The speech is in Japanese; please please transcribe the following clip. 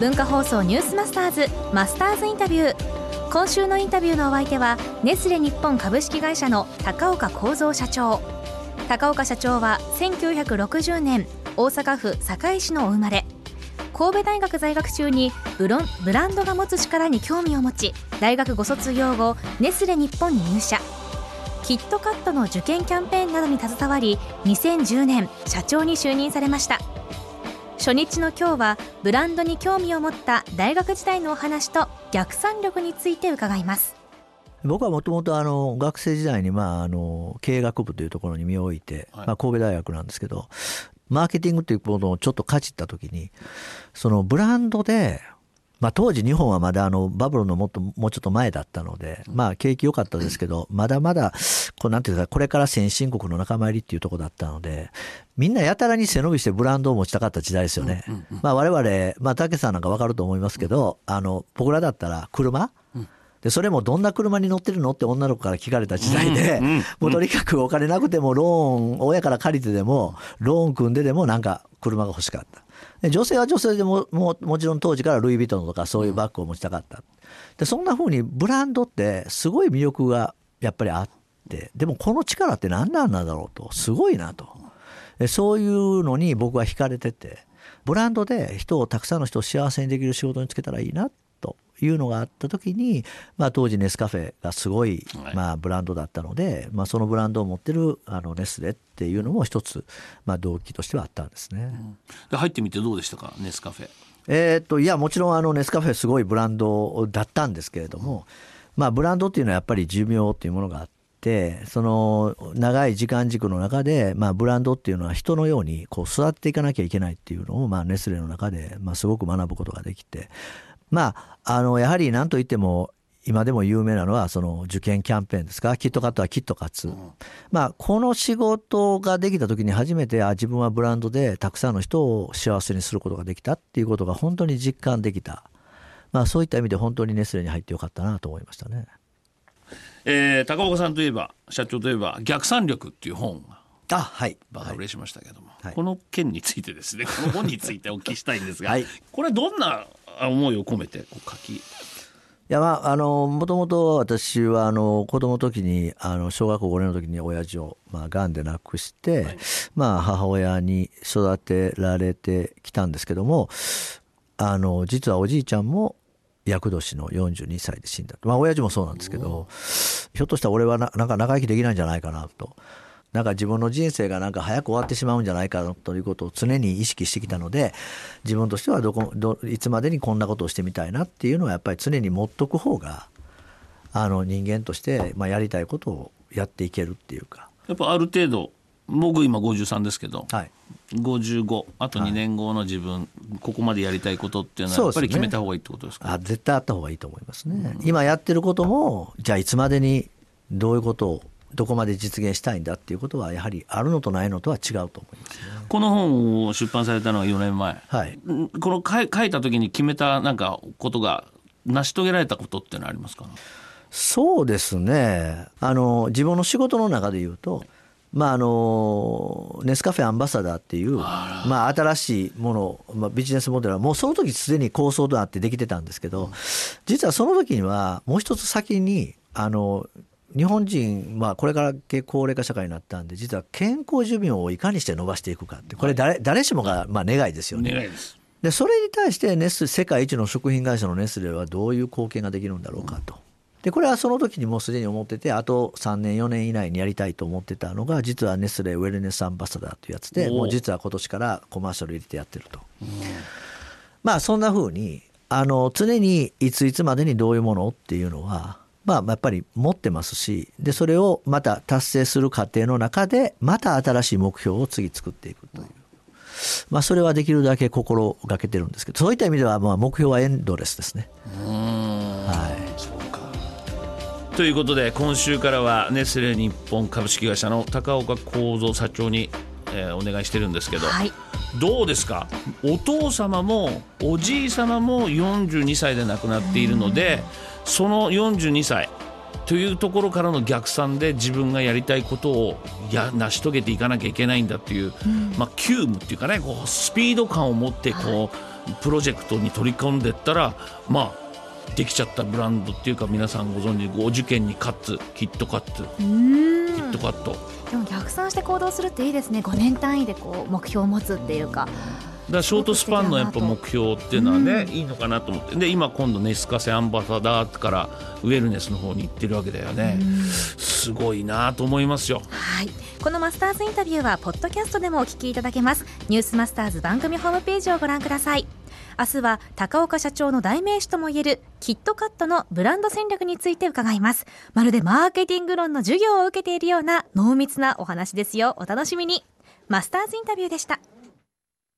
文化放送ニュースマスターズマスターズインタビュー。今週のインタビューのお相手はネスレ日本株式会社の高岡幸三社長。高岡社長は1960年大阪府堺市のお生まれ。神戸大学在学中にブロンブランドが持つ力に興味を持ち大学ご卒業後ネスレ日本に入社。キットカットの受験キャンペーンなどに携わり2010年社長に就任されました。初日の今日はブランドに興味を持った大学時代のお話と逆算力について伺います。僕はもともとあの学生時代にまああの経営学部というところに身を置いて、まあ、神戸大学なんですけどマーケティングというものをちょっとかじった時にそのブランドでまあ、当時日本はまだあのバブルのもっともうちょっと前だったので、まあ景気良かったですけど、まだまだ、こうなんていうか、これから先進国の仲間入りっていうところだったので、みんなやたらに背伸びしてブランドを持ちたかった時代ですよね。まあ我々、まあ竹さんなんかわかると思いますけど、あの、僕らだったら車、で、それもどんな車に乗ってるのって女の子から聞かれた時代で、もうとにかくお金なくてもローン、親から借りてでも、ローン組んででもなんか車が欲しかった。で女性は女性でもももちろん当時からルイ・ヴィトンとかそういうバッグを持ちたかった。でそんなふうにブランドってすごい魅力がやっぱりあってでもこの力って何なんだろうと。すごいなと。そういうのに僕は惹かれててブランドで人をたくさんの人を幸せにできる仕事につけたらいいないうのがあった時に、まあ、当時ネスカフェがすごい、まあ、ブランドだったので、まあ、そのブランドを持ってるあのネスレっていうのも一つ、まあ、動機としてはあったんですね。うん、で入ってみてどうでしたか？ネスカフェ。えー、っといやもちろんあのネスカフェすごいブランドだったんですけれども、まあ、ブランドっていうのはやっぱり寿命っていうものがあって。その長い時間軸の中で、まあ、ブランドっていうのは人のようにこう育っていかなきゃいけないっていうのを、まあ、ネスレの中で、まあ、すごく学ぶことができてまあ、あの、やはり何と言っても、今でも有名なのはその受験キャンペーンですか？キットカットはキットカツ、うん、まあこの仕事ができた時に初めてあ自分はブランドでたくさんの人を幸せにすることができたっていうことが本当に実感できた、まあ、そういった意味で本当にネスレに入ってよかったなと思いましたね、えー、高岡さんといえば社長といえば「逆算力」っていう本があはい。バカ売れしましたけども、はい、この件についてですね。この本についてお聞きしたいんですが、はい、これどんな思いを込めてこう書き。いやまああのもともと私はあの子供の時にあの小学校5年の時に親父をまあ癌で亡くして、はい、まあ母親に育てられてきたんですけどもあの実はおじいちゃんも厄年の42歳で死んだまあ親父もそうなんですけどひょっとしたら俺はななんか長生きできないんじゃないかなとなんか自分の人生がなんか早く終わってしまうんじゃないかということを常に意識してきたので自分としてはどこどいつまでにこんなことをしてみたいなっていうのはやっぱり常に持っとく方があの人間としてまあやりたいことをやっていけるっていうか。やっぱある程度僕今53ですけど、はい、55あと2年後の自分、はい、ここまでやりたいことっていうのはやっぱり決めた方がいいってことですか、ね、あ絶対あった方がいいと思いますね、うん、今やってることもじゃあいつまでにどういうことをどこまで実現したいんだっていうことはやはりあるのとないのとは違うと思います、ね、この本を出版されたのは4年前、はい、この書いた時に決めたなんかことが成し遂げられたことってのはありますか？そうですね。あの自分の仕事の中で言うとまああのネスカフェアンバサダーっていうまあ、新しいもの、まあ、ビジネスモデルはもうその時すでに構想となってできてたんですけど実はその時にはもう一つ先にあの日本人、まあ、これから高齢化社会になったんで実は健康寿命をいかにして伸ばしていくかってこれ誰,、誰しもがまあ願いですよね。願いですでそれに対してネス世界一の食品会社のネスレはどういう貢献ができるんだろうかと。でこれはその時にもうすでに思っててあと3年4年以内にやりたいと思ってたのが実はネスレウェルネスアンバサダーというやつでもう実は今年からコマーシャル入れてやってると。まあそんなふうにあの常にいついつまでにどういうものっていうのはまあ、やっぱり持ってますしでそれをまた達成する過程の中でまた新しい目標を次作っていくという。まあ、それはできるだけ心がけてるんですけどそういった意味ではまあ目標はエンドレスですね。はい。そうか。ということで今週からはネスレ日本株式会社の高岡幸三社長に、えー、お願いしてるんですけど、はい、どうですか？お父様もおじい様も42歳で亡くなっているので。その42歳というところからの逆算で自分がやりたいことをや成し遂げていかなきゃいけないんだっていう、うん、まあ、急務っていうかねこうスピード感を持ってこう、はい。プロジェクトに取り込んでったらまあできちゃったブランドっていうか皆さんご存知ご受験に勝つキットカット。キットカットでも逆算して行動するっていいですね。5年単位でこう目標を持つっていうか。だショートスパンのやっぱ目標っていうのはね、いいのかなと思って。で今今度ネスカセアンバサダーからウェルネスの方に行ってるわけだよね。すごいなと思いますよ。はい。このマスターズインタビューはポッドキャストでもお聞きいただけます。ニュースマスターズ番組ホームページをご覧ください明日は高岡社長の代名詞ともいえるキットカットのブランド戦略について伺います。まるでマーケティング論の授業を受けているような濃密なお話ですよ。お楽しみに。マスターズインタビューでした。